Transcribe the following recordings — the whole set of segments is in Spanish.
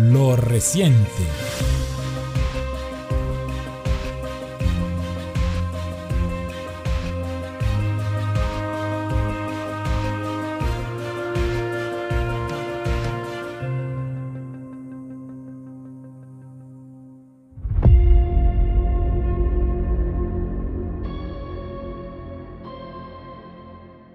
lo reciente.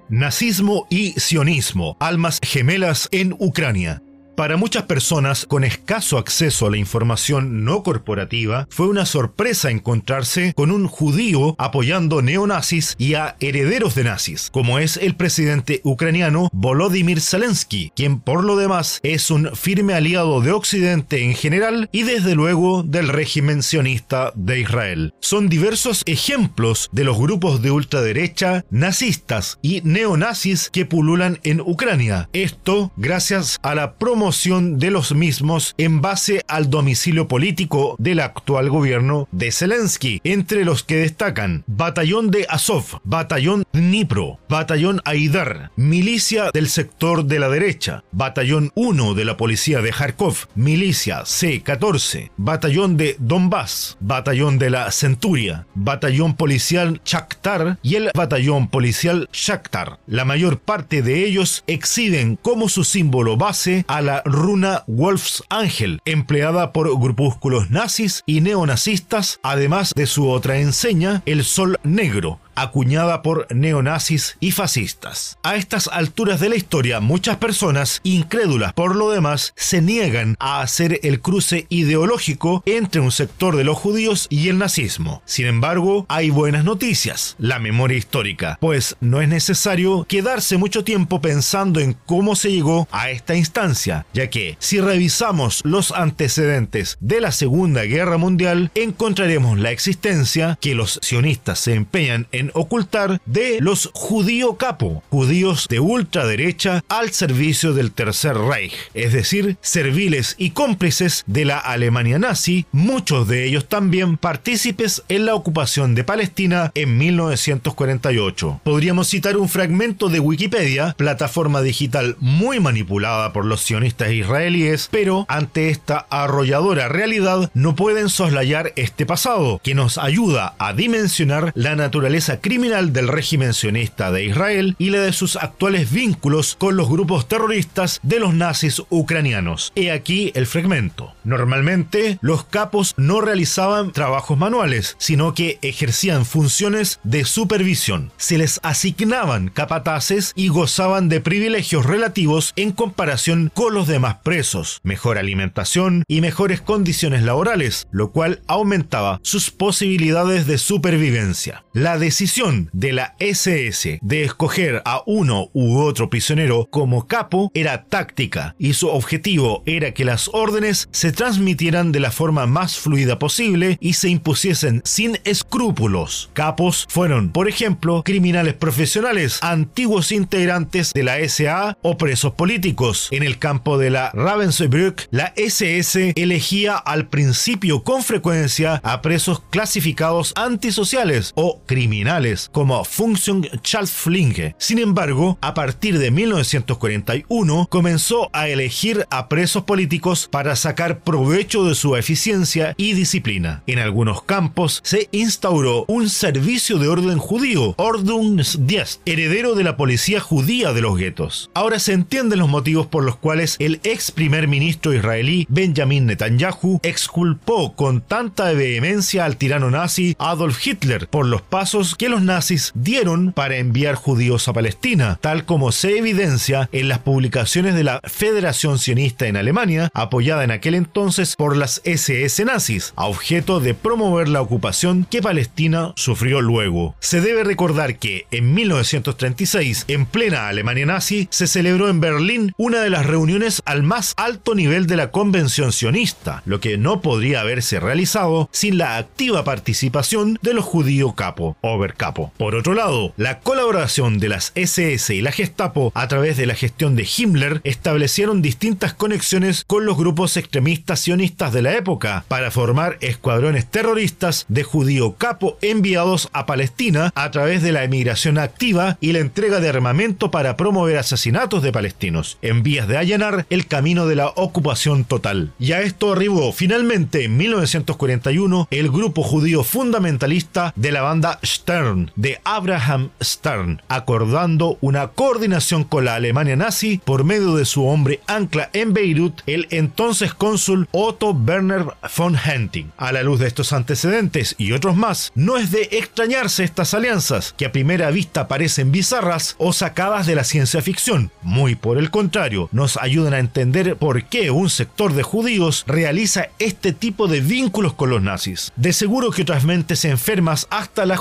Nazismo y sionismo, almas gemelas en Ucrania. Para muchas personas con escaso acceso a la información no corporativa, fue una sorpresa encontrarse con un judío apoyando neonazis y a herederos de nazis, como es el presidente ucraniano Volodymyr Zelensky, quien por lo demás es un firme aliado de Occidente en general y desde luego del régimen sionista de Israel. Son diversos ejemplos de los grupos de ultraderecha, nazistas y neonazis que pululan en Ucrania. Esto gracias a la promoción de los mismos en base al domicilio político del actual gobierno de Zelensky, entre los que destacan Batallón de Azov, Batallón Dnipro, Batallón Aidar, Milicia del sector de la derecha, Batallón 1 de la Policía de Kharkov, Milicia C-14, Batallón de Donbass, Batallón de la Centuria, Batallón Policial Shakhtar y el Batallón Policial Shakhtar. La mayor parte de ellos exhiben como su símbolo base a la runa Wolf's Angel, empleada por grupúsculos nazis y neonazistas, además de su otra enseña, el Sol Negro, acuñada por neonazis y fascistas. A estas alturas de la historia, muchas personas, incrédulas por lo demás, se niegan a hacer el cruce ideológico entre un sector de los judíos y el nazismo. Sin embargo, hay buenas noticias, la memoria histórica, pues no es necesario quedarse mucho tiempo pensando en cómo se llegó a esta instancia, ya que si revisamos los antecedentes de la Segunda Guerra Mundial, encontraremos la existencia que los sionistas se empeñan en ocultar de los judío capo, judíos de ultraderecha al servicio del Tercer Reich, es decir, serviles y cómplices de la Alemania nazi, muchos de ellos también partícipes en la ocupación de Palestina en 1948. Podríamos citar un fragmento de Wikipedia, plataforma digital muy manipulada por los sionistas israelíes, pero ante esta arrolladora realidad no pueden soslayar este pasado, que nos ayuda a dimensionar la naturaleza criminal del régimen sionista de Israel y la de sus actuales vínculos con los grupos terroristas de los nazis ucranianos. He aquí el fragmento. Normalmente, los capos no realizaban trabajos manuales, sino que ejercían funciones de supervisión. Se les asignaban capataces y gozaban de privilegios relativos en comparación con los demás presos, mejor alimentación y mejores condiciones laborales, lo cual aumentaba sus posibilidades de supervivencia. La decisión decisión de la SS de escoger a uno u otro prisionero como capo era táctica y su objetivo era que las órdenes se transmitieran de la forma más fluida posible y se impusiesen sin escrúpulos. Capos fueron, por ejemplo, criminales profesionales, antiguos integrantes de la SA o presos políticos. En el campo de la Ravensbrück, la SS elegía al principio con frecuencia a presos clasificados antisociales o criminales como Function Schaltflinge. Sin embargo, a partir de 1941 comenzó a elegir a presos políticos para sacar provecho de su eficiencia y disciplina. En algunos campos se instauró un servicio de orden judío, Ordnungsdienst, heredero de la policía judía de los guetos. Ahora se entienden los motivos por los cuales el ex primer ministro israelí Benjamin Netanyahu exculpó con tanta vehemencia al tirano nazi Adolf Hitler por los pasos que los nazis dieron para enviar judíos a Palestina, tal como se evidencia en las publicaciones de la Federación Sionista en Alemania, apoyada en aquel entonces por las SS nazis, a objeto de promover la ocupación que Palestina sufrió luego. Se debe recordar que en 1936, en plena Alemania nazi, se celebró en Berlín una de las reuniones al más alto nivel de la Convención Sionista, lo que no podría haberse realizado sin la activa participación de los judíos capo, capo. Por otro lado, la colaboración de las SS y la Gestapo a través de la gestión de Himmler establecieron distintas conexiones con los grupos extremistas sionistas de la época para formar escuadrones terroristas de judío capo enviados a Palestina a través de la emigración activa y la entrega de armamento para promover asesinatos de palestinos, en vías de allanar el camino de la ocupación total. Y a esto arribó finalmente en 1941 el grupo judío fundamentalista de la banda Stern, de Abraham Stern, acordando una coordinación con la Alemania nazi por medio de su hombre ancla en Beirut, el entonces cónsul Otto Werner von Henting. A la luz de estos antecedentes y otros más, no es de extrañarse estas alianzas, que a primera vista parecen bizarras o sacadas de la ciencia ficción. Muy por el contrario, nos ayudan a entender por qué un sector de judíos realiza este tipo de vínculos con los nazis. De seguro que otras mentes enfermas hasta la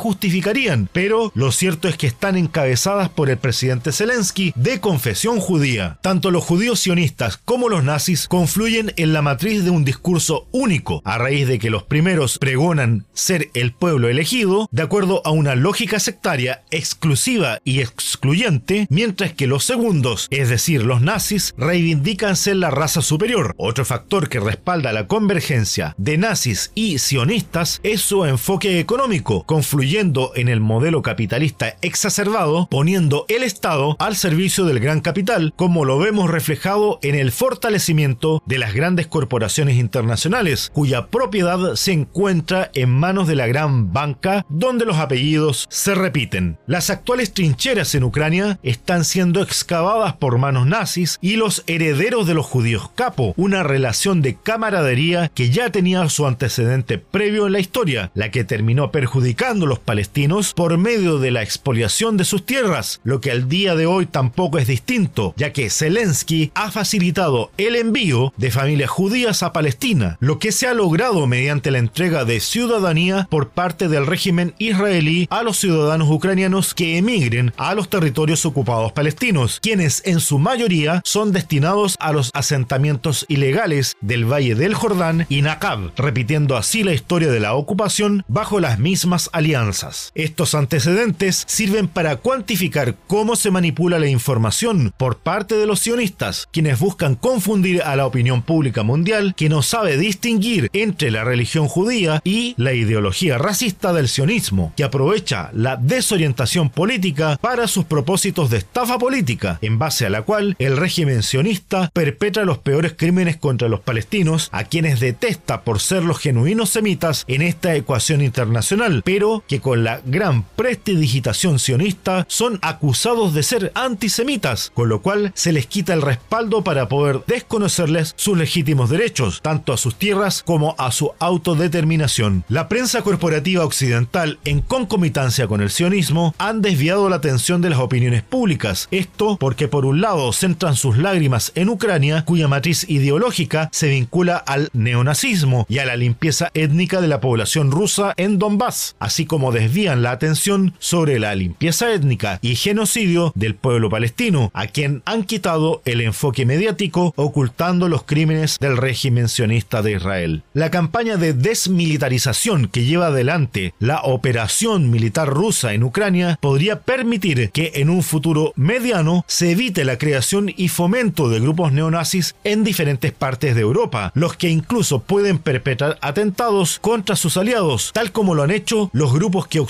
pero lo cierto es que están encabezadas por el presidente Zelensky de confesión judía. Tanto los judíos sionistas como los nazis confluyen en la matriz de un discurso único, a raíz de que los primeros pregonan ser el pueblo elegido, de acuerdo a una lógica sectaria exclusiva y excluyente, mientras que los segundos, es decir, los nazis, reivindican ser la raza superior. Otro factor que respalda la convergencia de nazis y sionistas es su enfoque económico, confluyendo en el modelo capitalista exacerbado, poniendo el Estado al servicio del gran capital, como lo vemos reflejado en el fortalecimiento de las grandes corporaciones internacionales, cuya propiedad se encuentra en manos de la gran banca, donde los apellidos se repiten. Las actuales trincheras en Ucrania están siendo excavadas por manos nazis y los herederos de los judíos capo, una relación de camaradería que ya tenía su antecedente previo en la historia, la que terminó perjudicando a los palestinos por medio de la expoliación de sus tierras, lo que al día de hoy tampoco es distinto, ya que Zelensky ha facilitado el envío de familias judías a Palestina, lo que se ha logrado mediante la entrega de ciudadanía por parte del régimen israelí a los ciudadanos ucranianos que emigren a los territorios ocupados palestinos, quienes en su mayoría son destinados a los asentamientos ilegales del Valle del Jordán y Nakab, repitiendo así la historia de la ocupación bajo las mismas alianzas. Estos antecedentes sirven para cuantificar cómo se manipula la información por parte de los sionistas, quienes buscan confundir a la opinión pública mundial que no sabe distinguir entre la religión judía y la ideología racista del sionismo, que aprovecha la desorientación política para sus propósitos de estafa política, en base a la cual el régimen sionista perpetra los peores crímenes contra los palestinos, a quienes detesta por ser los genuinos semitas en esta ecuación internacional, pero que con la gran prestidigitación sionista son acusados de ser antisemitas, con lo cual se les quita el respaldo para poder desconocerles sus legítimos derechos, tanto a sus tierras como a su autodeterminación. La prensa corporativa occidental, en concomitancia con el sionismo, han desviado la atención de las opiniones públicas. Esto porque por un lado centran sus lágrimas en Ucrania, cuya matriz ideológica se vincula al neonazismo y a la limpieza étnica de la población rusa en Donbass, así como desvían la atención sobre la limpieza étnica y genocidio del pueblo palestino, a quien han quitado el enfoque mediático ocultando los crímenes del régimen sionista de Israel. La campaña de desmilitarización que lleva adelante la operación militar rusa en Ucrania podría permitir que en un futuro mediano se evite la creación y fomento de grupos neonazis en diferentes partes de Europa, los que incluso pueden perpetrar atentados contra sus aliados, tal como lo han hecho los grupos que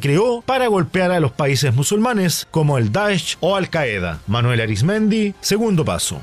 Creó para golpear a los países musulmanes como el Daesh o Al Qaeda. Manuel Arismendi, segundo paso.